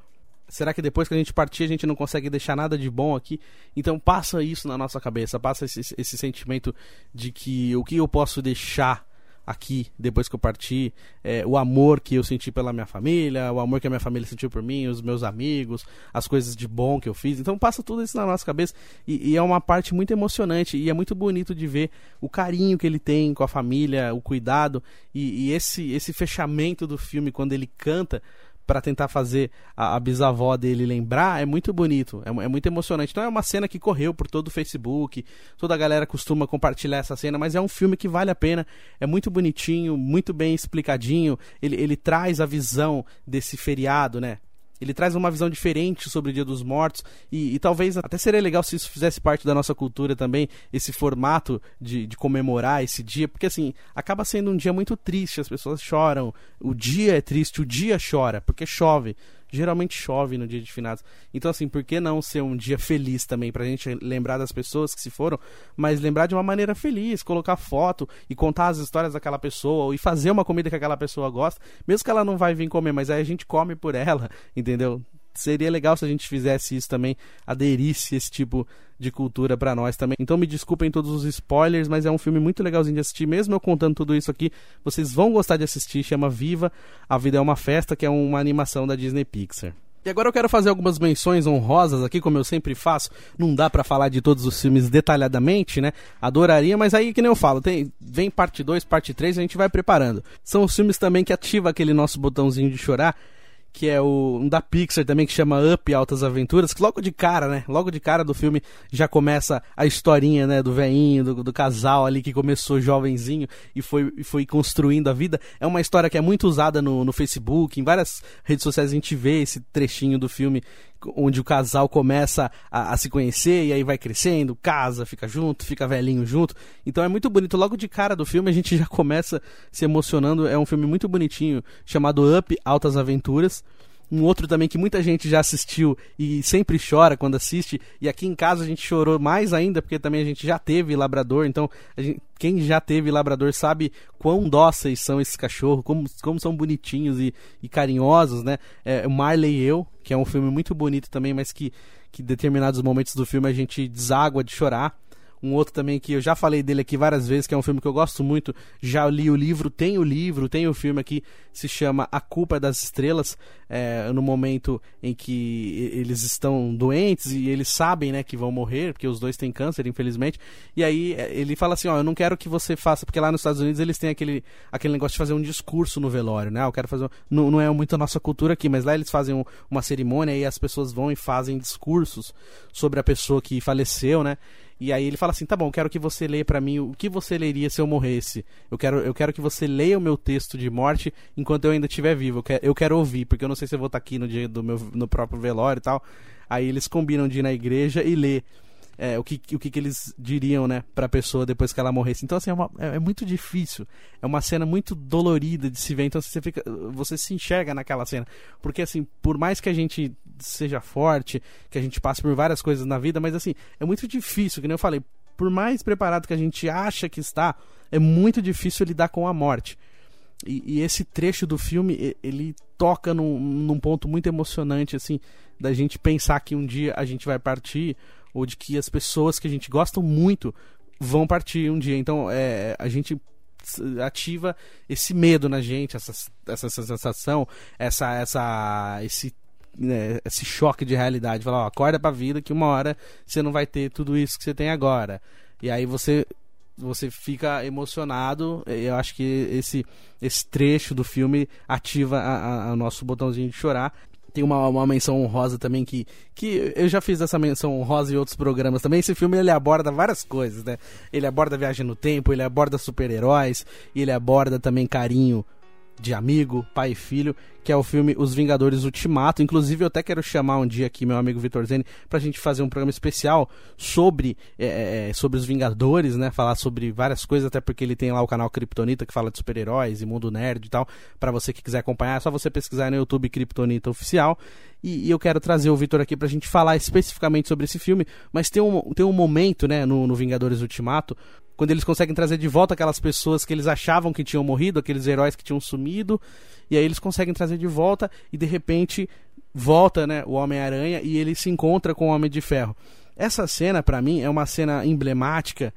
Será que depois que a gente partir a gente não consegue deixar nada de bom aqui? Então passa isso na nossa cabeça, passa esse, esse sentimento de que o que eu posso deixar aqui depois que eu partir, é, o amor que eu senti pela minha família, o amor que a minha família sentiu por mim, os meus amigos, as coisas de bom que eu fiz. Então passa tudo isso na nossa cabeça e, e, é uma parte muito emocionante e é muito bonito de ver o carinho que ele tem com a família, o cuidado e, e esse, esse fechamento do filme quando ele canta para tentar fazer a, a, bisavó dele lembrar, é muito bonito, é, é, muito emocionante. Então é uma cena que correu por todo o Facebook, toda a galera costuma compartilhar essa cena, mas é um filme que vale a pena, é muito bonitinho, muito bem explicadinho, ele, ele traz a visão desse feriado, né? Ele traz uma visão diferente sobre o Dia dos Mortos e, e, talvez até seria legal se isso fizesse parte da nossa cultura também, esse formato de, de, comemorar esse dia, porque assim, acaba sendo um dia muito triste, as pessoas choram, o dia é triste, o dia chora, porque chove geralmente chove no dia de finados. Então, assim, por que não ser um dia feliz também, pra gente lembrar das pessoas que se foram, mas lembrar de uma maneira feliz, colocar foto e contar as histórias daquela pessoa, e fazer uma comida que aquela pessoa gosta, mesmo que ela não vai vir comer, mas aí a gente come por ela, entendeu? Seria legal se a gente fizesse isso também, aderisse esse tipo de cultura para nós também. Então me desculpem todos os spoilers, mas é um filme muito legalzinho de assistir. Mesmo eu contando tudo isso aqui, vocês vão gostar de assistir. Chama Viva, a Vida é uma Festa, que é uma animação da Disney Pixar. E agora eu quero fazer algumas menções honrosas aqui, como eu sempre faço. Não dá para falar de todos os filmes detalhadamente, né? Adoraria, mas aí que nem eu falo, tem, vem parte 2, parte 3, a gente vai preparando. São os filmes também que ativa aquele nosso botãozinho de chorar que é o um da Pixar também que chama Up Altas Aventuras, que logo de cara, né? Logo de cara do filme já começa a historinha, né, do veinho, do, do, casal ali que começou jovenzinho e foi, foi construindo a vida. É uma história que é muito usada no, no Facebook, em várias redes sociais a gente vê esse trechinho do filme onde o casal começa a, a, se conhecer e aí vai crescendo, casa, fica junto, fica velhinho junto. Então é muito bonito. Logo de cara do filme a gente já começa se emocionando. É um filme muito bonitinho chamado Up Altas Aventuras. Um outro também que muita gente já assistiu e sempre chora quando assiste. E aqui em casa a gente chorou mais ainda, porque também a gente já teve labrador. Então, gente, quem já teve labrador sabe quão dóceis são esses cachorros, como, como são bonitinhos e, e carinhosos, né? É, Marley e Eu, que é um filme muito bonito também, mas que, que determinados momentos do filme a gente deságua de chorar. Um outro também que eu já falei dele aqui várias vezes, que é um filme que eu gosto muito. Já li o livro, tem o livro, tem o filme aqui, se chama A Culpa é das Estrelas. É, no momento em que eles estão doentes e eles sabem né, que vão morrer, porque os dois têm câncer, infelizmente. E aí é, ele fala assim: Ó, eu não quero que você faça, porque lá nos Estados Unidos eles têm aquele, aquele negócio de fazer um discurso no velório, né? Eu quero fazer. Não, não é muito a nossa cultura aqui, mas lá eles fazem um, uma cerimônia e as pessoas vão e fazem discursos sobre a pessoa que faleceu, né? E aí ele fala assim: tá bom, quero que você leia para mim o que você leria se eu morresse. Eu quero, eu quero que você leia o meu texto de morte enquanto eu ainda estiver vivo. Eu quero, eu quero ouvir, porque eu não sei se eu vou estar aqui no dia do meu no próprio velório e tal. Aí eles combinam de ir na igreja e ler é, o, que, o que, que, eles diriam, né, pra pessoa depois que ela morresse. Então, assim, é, uma, é, é, muito difícil. É uma cena muito dolorida de se ver. Então, você fica. Você se enxerga naquela cena. Porque, assim, por mais que a gente seja forte, que a gente passe por várias coisas na vida, mas assim, é muito difícil, que nem eu falei por mais preparado que a gente acha que está, é muito difícil lidar com a morte. E, e esse trecho do filme, ele toca num, num ponto muito emocionante, assim, da gente pensar que um dia a gente vai partir, ou de que as pessoas que a gente gosta muito vão partir um dia. Então, é, a gente ativa esse medo na gente, essa, essa, sensação, essa, essa, esse, né, esse choque de realidade. Falar, ó, acorda pra vida que uma hora você não vai ter tudo isso que você tem agora. E aí você você fica emocionado. Eu acho que esse, esse trecho do filme ativa o nosso botãozinho de chorar. Tem uma, uma menção honrosa também que, que eu já fiz essa menção honrosa em outros programas também. Esse filme ele aborda várias coisas, né? Ele aborda viagem no tempo, ele aborda super-heróis, ele aborda também carinho de amigo, pai e filho, que é o filme Os Vingadores Ultimato. Inclusive, eu até quero chamar um dia aqui meu amigo Vitor Zeni pra gente fazer um programa especial sobre, é, é, é, sobre os Vingadores, né? Falar sobre várias coisas, até porque ele tem lá o canal Kryptonita que fala de super-heróis e mundo nerd e tal. para você que quiser acompanhar, é só você pesquisar no YouTube Kryptonita Oficial. E, e eu quero trazer o Vitor aqui pra gente falar especificamente sobre esse filme, mas tem um, tem um momento, né, no, no Vingadores Ultimato, quando eles conseguem trazer de volta aquelas pessoas que eles achavam que tinham morrido, aqueles heróis que tinham sumido, e aí eles conseguem trazer de volta e de repente volta, né, o Homem-Aranha e ele se encontra com o Homem de Ferro. Essa cena para mim é uma cena emblemática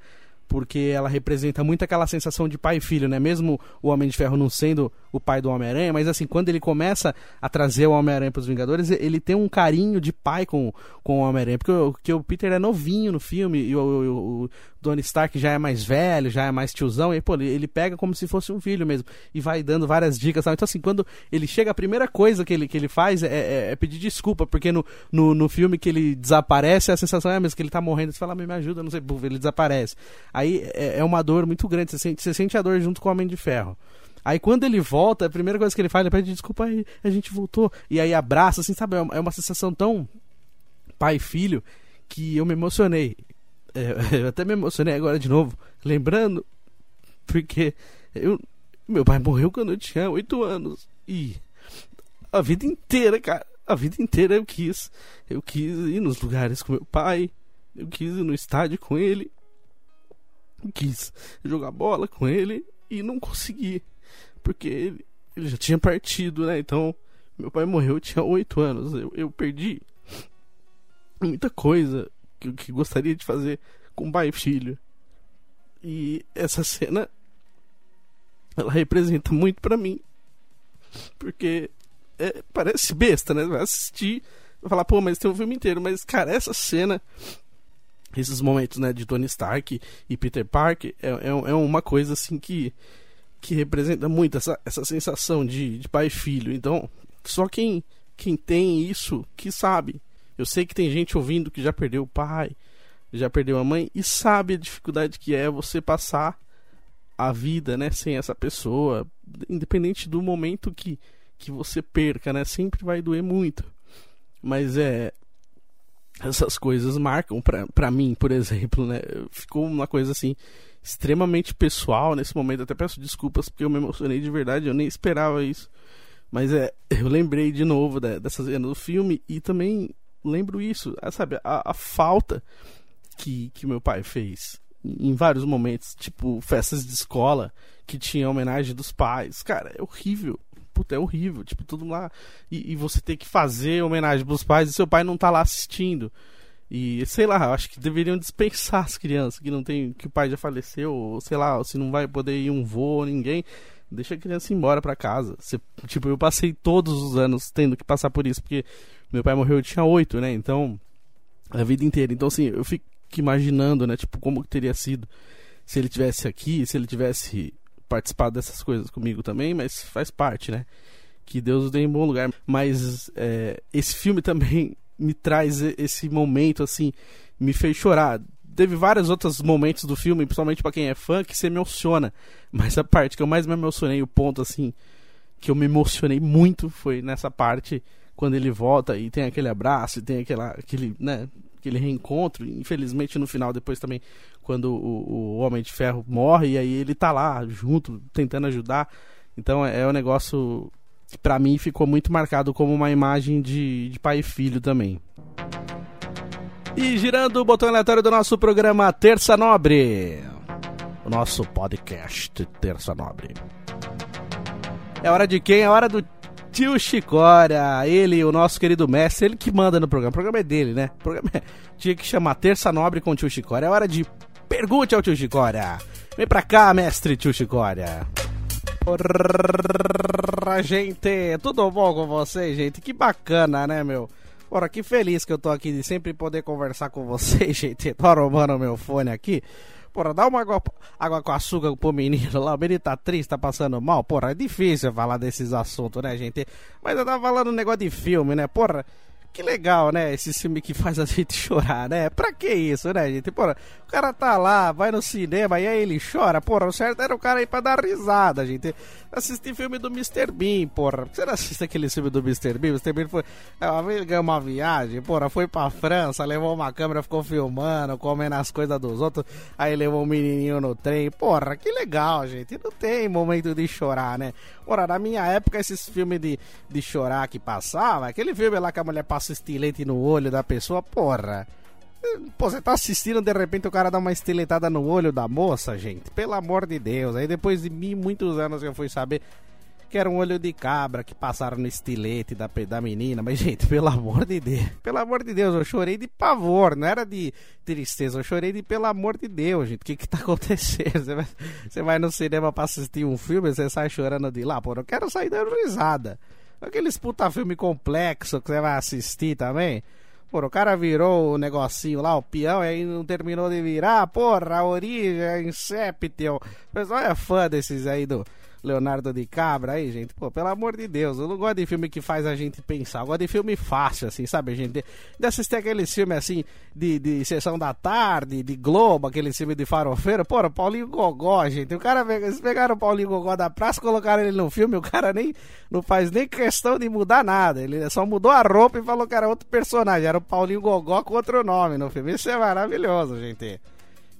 porque ela representa muito aquela sensação de pai e filho, né? Mesmo o Homem de Ferro não sendo o pai do Homem-Aranha, mas assim, quando ele começa a trazer o Homem-Aranha para os Vingadores, ele tem um carinho de pai com, com o Homem-Aranha, porque, porque, o Peter é novinho no filme e o, o, o Tony Stark já é mais velho, já é mais tiozão, e pô, ele, pega como se fosse um filho mesmo e vai dando várias dicas. Sabe? Então, assim, quando ele chega, a primeira coisa que ele, que ele faz é, é, é pedir desculpa, porque no, no, no, filme que ele desaparece, a sensação é mesmo que ele tá morrendo, você fala, me ajuda, não sei, ele desaparece. Aí é, é uma dor muito grande, você sente, você sente a dor junto com o Homem de Ferro. Aí quando ele volta, a primeira coisa que ele faz, ele pede desculpa aí, a gente voltou. E aí abraça, assim, sabe? É uma é sensação tão pai filho que eu me emocionei. É, eu até me emocionei agora de novo, lembrando, porque eu, meu pai morreu quando eu tinha oito anos. E a vida inteira, cara, a vida inteira eu quis. Eu quis ir nos lugares com meu pai, eu quis ir no estádio com ele, quis jogar bola com ele e não consegui. Porque ele, ele já tinha partido, né? Então, meu pai morreu, eu tinha oito anos. Eu, eu perdi muita coisa que, que gostaria de fazer com pai e filho. E essa cena ela representa muito para mim. Porque é, parece besta, né? Vai assistir, vai falar, pô, mas tem um filme inteiro. Mas, cara, essa cena esses momentos né, de Tony Stark e Peter Parker é, é, é, uma coisa assim que, que representa muito essa, essa sensação de, de pai e filho. Então, só quem, quem tem isso que sabe. Eu sei que tem gente ouvindo que já perdeu o pai, já perdeu a mãe e sabe a dificuldade que é você passar a vida, né, sem essa pessoa, independente do momento que, que você perca, né, sempre vai doer muito. Mas é essas coisas marcam para mim, por exemplo, né? Ficou uma coisa assim extremamente pessoal nesse momento. Até peço desculpas porque eu me emocionei de verdade, eu nem esperava isso. Mas é, eu lembrei de novo da, dessa cena do filme e também lembro isso, ah, sabe, a, a falta que, que meu pai fez em vários momentos, tipo festas de escola que tinha homenagem dos pais. Cara, é horrível puta, é horrível. Tipo, tudo lá. E, e, você ter que fazer homenagem pros pais e seu pai não tá lá assistindo. E sei lá, acho que deveriam dispensar as crianças que não tem. que o pai já faleceu, ou sei lá, se não vai poder ir um voo, ninguém. Deixa a criança ir embora pra casa. Você, tipo, eu passei todos os anos tendo que passar por isso, porque meu pai morreu, eu tinha oito, né? Então, a vida inteira. Então, assim, eu fico imaginando, né? Tipo, como teria sido se ele tivesse aqui, se ele tivesse participar dessas coisas comigo também, mas faz parte, né? Que Deus os dê em bom lugar. Mas é, esse filme também me traz esse momento, assim, me fez chorar. Teve vários outros momentos do filme, principalmente para quem é fã, que se emociona. Mas a parte que eu mais me emocionei, o ponto, assim, que eu me emocionei muito foi nessa parte quando ele volta e tem aquele abraço, e tem aquela, aquele, né, aquele reencontro. Infelizmente, no final, depois também, quando o, o Homem de Ferro morre, e aí ele tá lá junto, tentando ajudar. Então é, é um negócio que pra mim ficou muito marcado como uma imagem de, de pai e filho também. E girando o botão aleatório do nosso programa Terça Nobre. O nosso podcast Terça Nobre. É hora de quem? É hora do tio Chicória. Ele, o nosso querido mestre, ele que manda no programa. O programa é dele, né? O programa é... tinha que chamar Terça Nobre com o tio Chicória. É hora de pergunte ao tio Chicória. Vem pra cá, mestre tio Chicória. Porra, gente, tudo bom com vocês, gente? Que bacana, né, meu? Porra, que feliz que eu tô aqui de sempre poder conversar com vocês, gente. Tô arrumando meu fone aqui. Porra, dá uma água, água com açúcar pro menino lá. O menino tá triste, tá passando mal. Porra, é difícil falar desses assuntos, né, gente? Mas eu tava falando um negócio de filme, né? Porra, que legal, né? Esse filme que faz a gente chorar, né? Pra que isso, né, gente? Porra, o cara tá lá, vai no cinema e aí ele chora. Porra, o certo era o cara ir pra dar risada, gente. Assistir filme do Mr. Bean, porra. Você não assiste aquele filme do Mr. Bean? O Mr. Bean foi. Ele ganhou uma viagem, porra, foi pra França, levou uma câmera, ficou filmando, comendo as coisas dos outros. Aí levou um menininho no trem. Porra, que legal, gente. Não tem momento de chorar, né? Porra, na minha época, esses filmes de, de chorar que passava, aquele filme lá que a mulher passa estilete no olho da pessoa, porra. Pô, você tá assistindo, de repente o cara dá uma estiletada no olho da moça, gente. Pelo amor de Deus. Aí depois de mim, muitos anos eu fui saber que era um olho de cabra que passaram no estilete da, da menina. Mas, gente, pelo amor de Deus. Pelo amor de Deus, eu chorei de pavor, não era de tristeza. Eu chorei de pelo amor de Deus, gente. O que que tá acontecendo? Você vai, você vai no cinema pra assistir um filme, você sai chorando de lá. Pô, eu quero sair dando risada. Aqueles puta filme complexo que você vai assistir também. Porra, o cara virou o negocinho lá, o peão, e aí não terminou de virar. Porra, a origem, a Inception. O pessoal é fã desses aí do, Leonardo DiCaprio aí, gente. Pô, pelo amor de Deus, eu não gosto de filme que faz a gente pensar. Eu gosto de filme fácil, assim, sabe, gente? De, de assistir aqueles filmes assim, de, de sessão da tarde, de Globo, aquele filme de farofeiro. Pô, Paulinho Gogó, gente. O cara, eles pegaram o Paulinho Gogó da praça, colocaram ele no filme, o cara nem não faz nem questão de mudar nada. Ele só mudou a roupa e falou que era outro personagem. Era o Paulinho Gogó com outro nome no filme. Isso é maravilhoso, gente.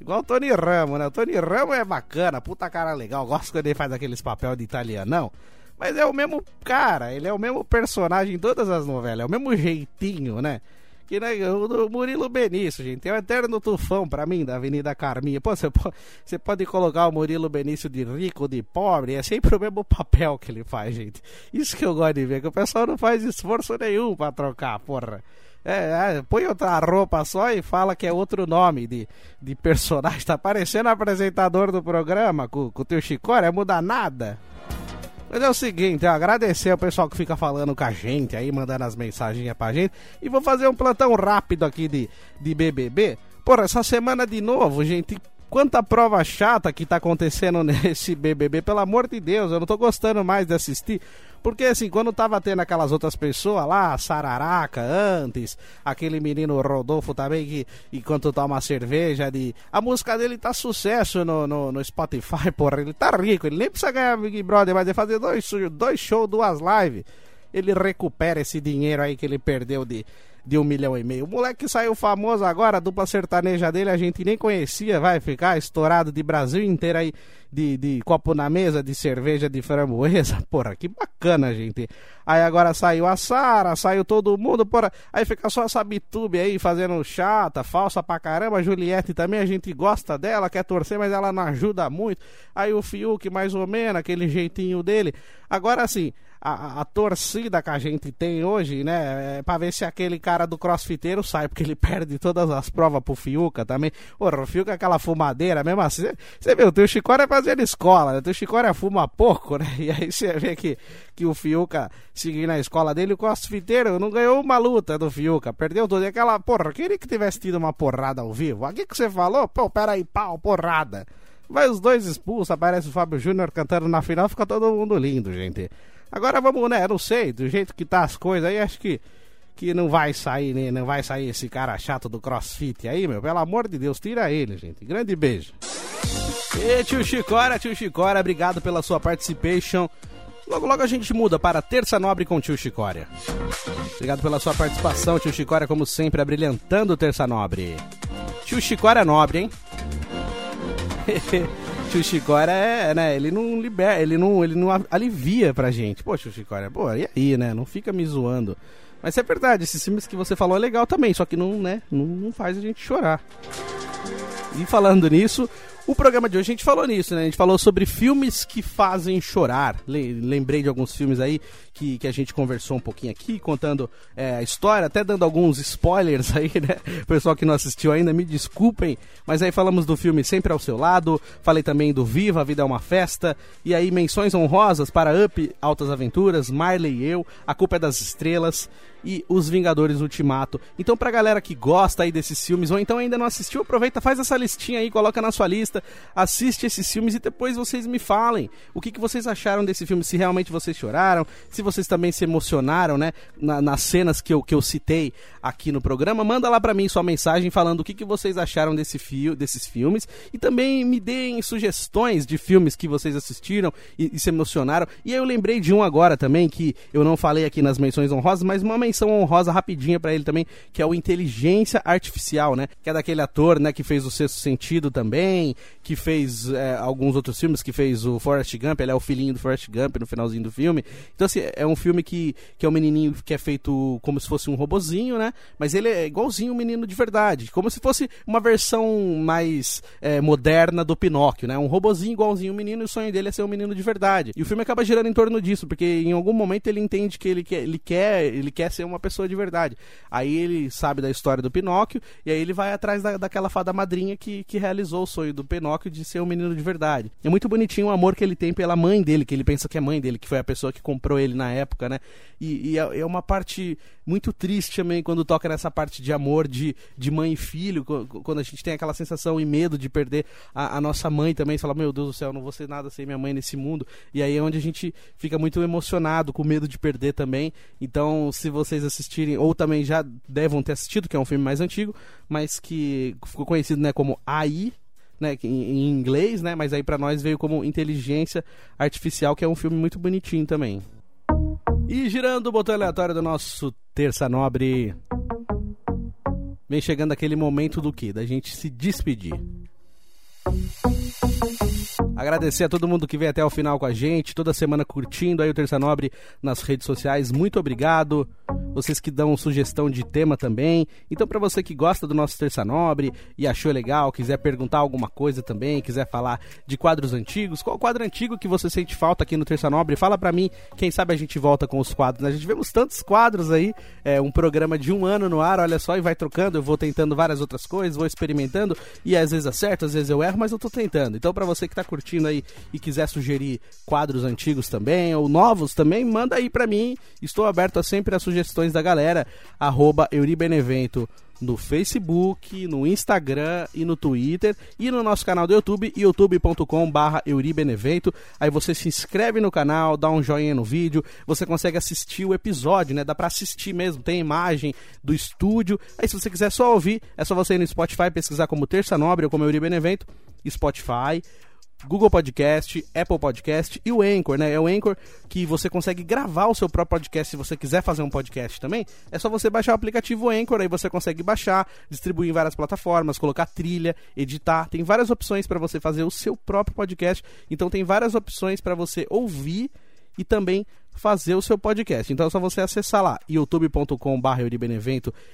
Igual o Tony Ramo, né? O Tony Ramo é bacana, puta cara legal. Gosto quando ele faz aqueles papel de italianão. Mas é o mesmo cara, ele é o mesmo personagem em todas as novelas, é o mesmo jeitinho, né? Que né, o Murilo Benício, gente, é o eterno tufão pra mim da Avenida Carminha. Pô, você pode, você pode colocar o Murilo Benício de rico, de pobre, é sempre o mesmo papel que ele faz, gente. Isso que eu gosto de ver, que o pessoal não faz esforço nenhum pra trocar, porra. É, é, põe outra roupa só e fala que é outro nome de, de personagem. Tá parecendo apresentador do programa com, com o teu é muda nada. Mas é o seguinte, agradecer ao pessoal que fica falando com a gente aí, mandando as mensagens pra gente. E vou fazer um plantão rápido aqui de, de BBB. Porra, essa semana de novo, gente, quanta prova chata que tá acontecendo nesse BBB, pelo amor de Deus, eu não tô gostando mais de assistir. Porque assim, quando tava tendo aquelas outras pessoas lá, Sararaca antes, aquele menino Rodolfo também que enquanto toma cerveja de. A música dele tá sucesso no, no, no Spotify, porra. Ele tá rico, ele nem precisa ganhar Big Brother, mas ele fazer dois, dois shows, duas lives. Ele recupera esse dinheiro aí que ele perdeu de de um milhão e meio. O moleque saiu famoso agora, a dupla sertaneja dele a gente nem conhecia, vai ficar estourado de Brasil inteiro aí, de, de copo na mesa, de cerveja de framboesa. Porra, que bacana, gente. Aí agora saiu a Sara, saiu todo mundo, porra. Aí fica só essa bitube aí fazendo chata, falsa pra caramba. A Juliette também, a gente gosta dela, quer torcer, mas ela não ajuda muito. Aí o Fiuk, mais ou menos, aquele jeitinho dele. Agora sim a, a, torcida que a gente tem hoje, né? É pra ver se aquele cara do crossfiteiro sai, porque ele perde todas as provas pro Fiuca também. Porra, o Fiuca é aquela fumadeira, mesmo assim. Você viu, o teu Chicória é fazendo escola, né? O teu Chicória fuma pouco, né? E aí você vê que, que o Fiuca seguindo na escola dele, o crossfiteiro não ganhou uma luta do Fiuca, perdeu tudo. E aquela, porra, queria que tivesse tido uma porrada ao vivo. Aqui que você falou, pô, peraí, pau, porrada. Vai os dois expulsos, aparece o Fábio Júnior cantando na final, fica todo mundo lindo, gente. Agora vamos, né? Não sei, do jeito que tá as coisas aí, acho que que não vai sair, né? Não vai sair esse cara chato do crossfit aí, meu. Pelo amor de Deus, tira ele, gente. Grande beijo. E tio Chicora, tio Chicora, obrigado pela sua participation. Logo, logo a gente muda para Terça Nobre com tio Chicória. Obrigado pela sua participação, tio Chicória, como sempre, abrilhantando Terça Nobre. Tio Chicória é nobre, hein? Tio Chicória é, né, ele não libera, ele não, ele não alivia pra gente. Poxa, Tio Chicória, pô, e aí, né? Não fica me zoando. Mas é verdade, esses filmes que você falou é legal também, só que não, né, não, não faz a gente chorar. E falando nisso, o programa de hoje a gente falou nisso, né? A gente falou sobre filmes que fazem chorar. Lembrei de alguns filmes aí que, que a gente conversou um pouquinho aqui, contando é, a história, até dando alguns spoilers aí, né? Pessoal que não assistiu ainda, me desculpem. Mas aí falamos do filme Sempre ao Seu Lado, falei também do Viva, a Vida é uma Festa, e aí menções honrosas para Up, Altas Aventuras, Marley e Eu, A Culpa é das Estrelas e Os Vingadores Ultimato. Então, pra galera que gosta aí desses filmes, ou então ainda não assistiu, aproveita, faz essa listinha aí, coloca na sua lista, assiste esses filmes e depois vocês me falem o que, que vocês acharam desse filme, se realmente vocês choraram, se vocês também se emocionaram, né, na, nas cenas que eu, que eu citei aqui no programa, manda lá pra mim sua mensagem falando o que, que vocês acharam desse fio, desses filmes e também me deem sugestões de filmes que vocês assistiram e, e se emocionaram. E aí eu lembrei de um agora também que eu não falei aqui nas menções honrosas, mas uma menção honrosa rapidinha para ele também, que é o Inteligência Artificial, né? Que é daquele ator, né, que fez o Sexto Sentido também, que fez é, alguns outros filmes, que fez o Forrest Gump, ele é o filhinho do Forrest Gump no finalzinho do filme. Então, assim, é um filme que, que é um menininho que é feito como se fosse um robozinho, né? Mas ele é igualzinho um menino de verdade, como se fosse uma versão mais é, moderna do Pinóquio, né? Um robozinho igualzinho um menino e o sonho dele é ser um menino de verdade. E o filme acaba girando em torno disso, porque em algum momento ele entende que ele quer, ele quer, ele quer ser uma pessoa de verdade. Aí ele sabe da história do Pinóquio e aí ele vai atrás da, daquela fada madrinha que, que realizou o sonho do Pinóquio de ser um menino de verdade. É muito bonitinho o amor que ele tem pela mãe dele, que ele pensa que é mãe dele, que foi a pessoa que comprou ele na época, né? E, e é, é, uma parte muito triste também quando toca nessa parte de amor de, de mãe e filho, quando a gente tem aquela sensação e medo de perder a, a nossa mãe também. Você fala, meu Deus do céu, não vou ser nada sem minha mãe nesse mundo. E aí é onde a gente fica muito emocionado, com medo de perder também. Então, se vocês assistirem, ou também já devem ter assistido, que é um filme mais antigo, mas que ficou conhecido né, como AI, né, em, inglês, né, mas aí para nós veio como Inteligência Artificial, que é um filme muito bonitinho também. E girando o botão aleatório do nosso Terça Nobre, vem chegando aquele momento do que? Da gente se despedir. Agradecer a todo mundo que veio até o final com a gente, toda semana curtindo aí o Terça Nobre nas redes sociais. Muito obrigado. Vocês que dão sugestão de tema também. Então, para você que gosta do nosso Terça Nobre e achou legal, quiser perguntar alguma coisa também, quiser falar de quadros antigos, qual quadro antigo que você sente falta aqui no Terça Nobre? Fala para mim, quem sabe a gente volta com os quadros. Né? A gente vemos tantos quadros aí, é um programa de um ano no ar, olha só, e vai trocando. Eu vou tentando várias outras coisas, vou experimentando e às vezes acerto, às vezes eu erro, mas eu tô tentando. Então, para você que tá curtindo, aí e quiser sugerir quadros antigos também ou novos também, manda aí para mim. Estou aberto a sempre as sugestões da galera. Arroba Euribenevento no Facebook, no Instagram e no Twitter e no nosso canal do YouTube, youtube.com/barra Euribenevento. Aí você se inscreve no canal, dá um joinha no vídeo, você consegue assistir o episódio, né? Dá para assistir mesmo, tem imagem do estúdio. Aí se você quiser só ouvir, é só você ir no Spotify pesquisar como Terça Nobre ou como Euribenevento, Spotify. Google Podcast, Apple Podcast e o Anchor, né? É o Anchor que você consegue gravar o seu próprio podcast se você quiser fazer um podcast também. É só você baixar o aplicativo Anchor, aí você consegue baixar, distribuir em várias plataformas, colocar trilha, editar. Tem várias opções para você fazer o seu próprio podcast. Então tem várias opções para você ouvir e também fazer o seu podcast. Então é só você acessar lá youtube.com.br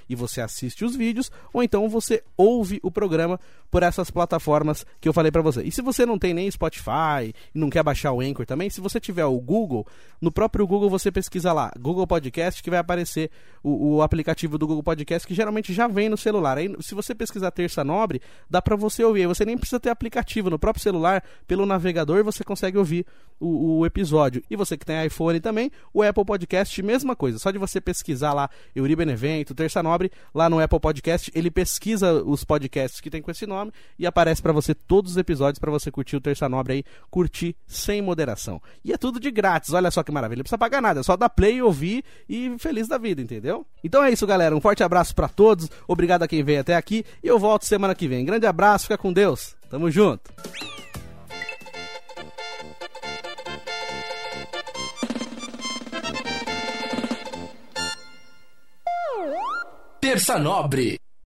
e você assiste os vídeos, ou então você ouve o programa por essas plataformas que eu falei para você. E se você não tem nem Spotify e não quer baixar o Anchor também, se você tiver o Google, no próprio Google você pesquisa lá, Google Podcast, que vai aparecer o, o aplicativo do Google Podcast, que geralmente já vem no celular. Aí, se você pesquisar Terça Nobre, dá para você ouvir. Aí você nem precisa ter aplicativo no próprio celular, pelo navegador você consegue ouvir o, o episódio. E você que tem iPhone também, o Apple Podcast, mesma coisa. Só de você pesquisar lá Euri Benevento, Terça Nobre, lá no Apple Podcast, ele pesquisa os podcasts que tem com esse nome e aparece para você todos os episódios para você curtir o Terça Nobre aí, curtir sem moderação. E é tudo de grátis, olha só que maravilha. Não precisa pagar nada, é só dar play, ouvir e feliz da vida, entendeu? Então é isso, galera. Um forte abraço para todos. Obrigado a quem veio até aqui e eu volto semana que vem. Grande abraço, fica com Deus. Tamo junto. Terça Nobre.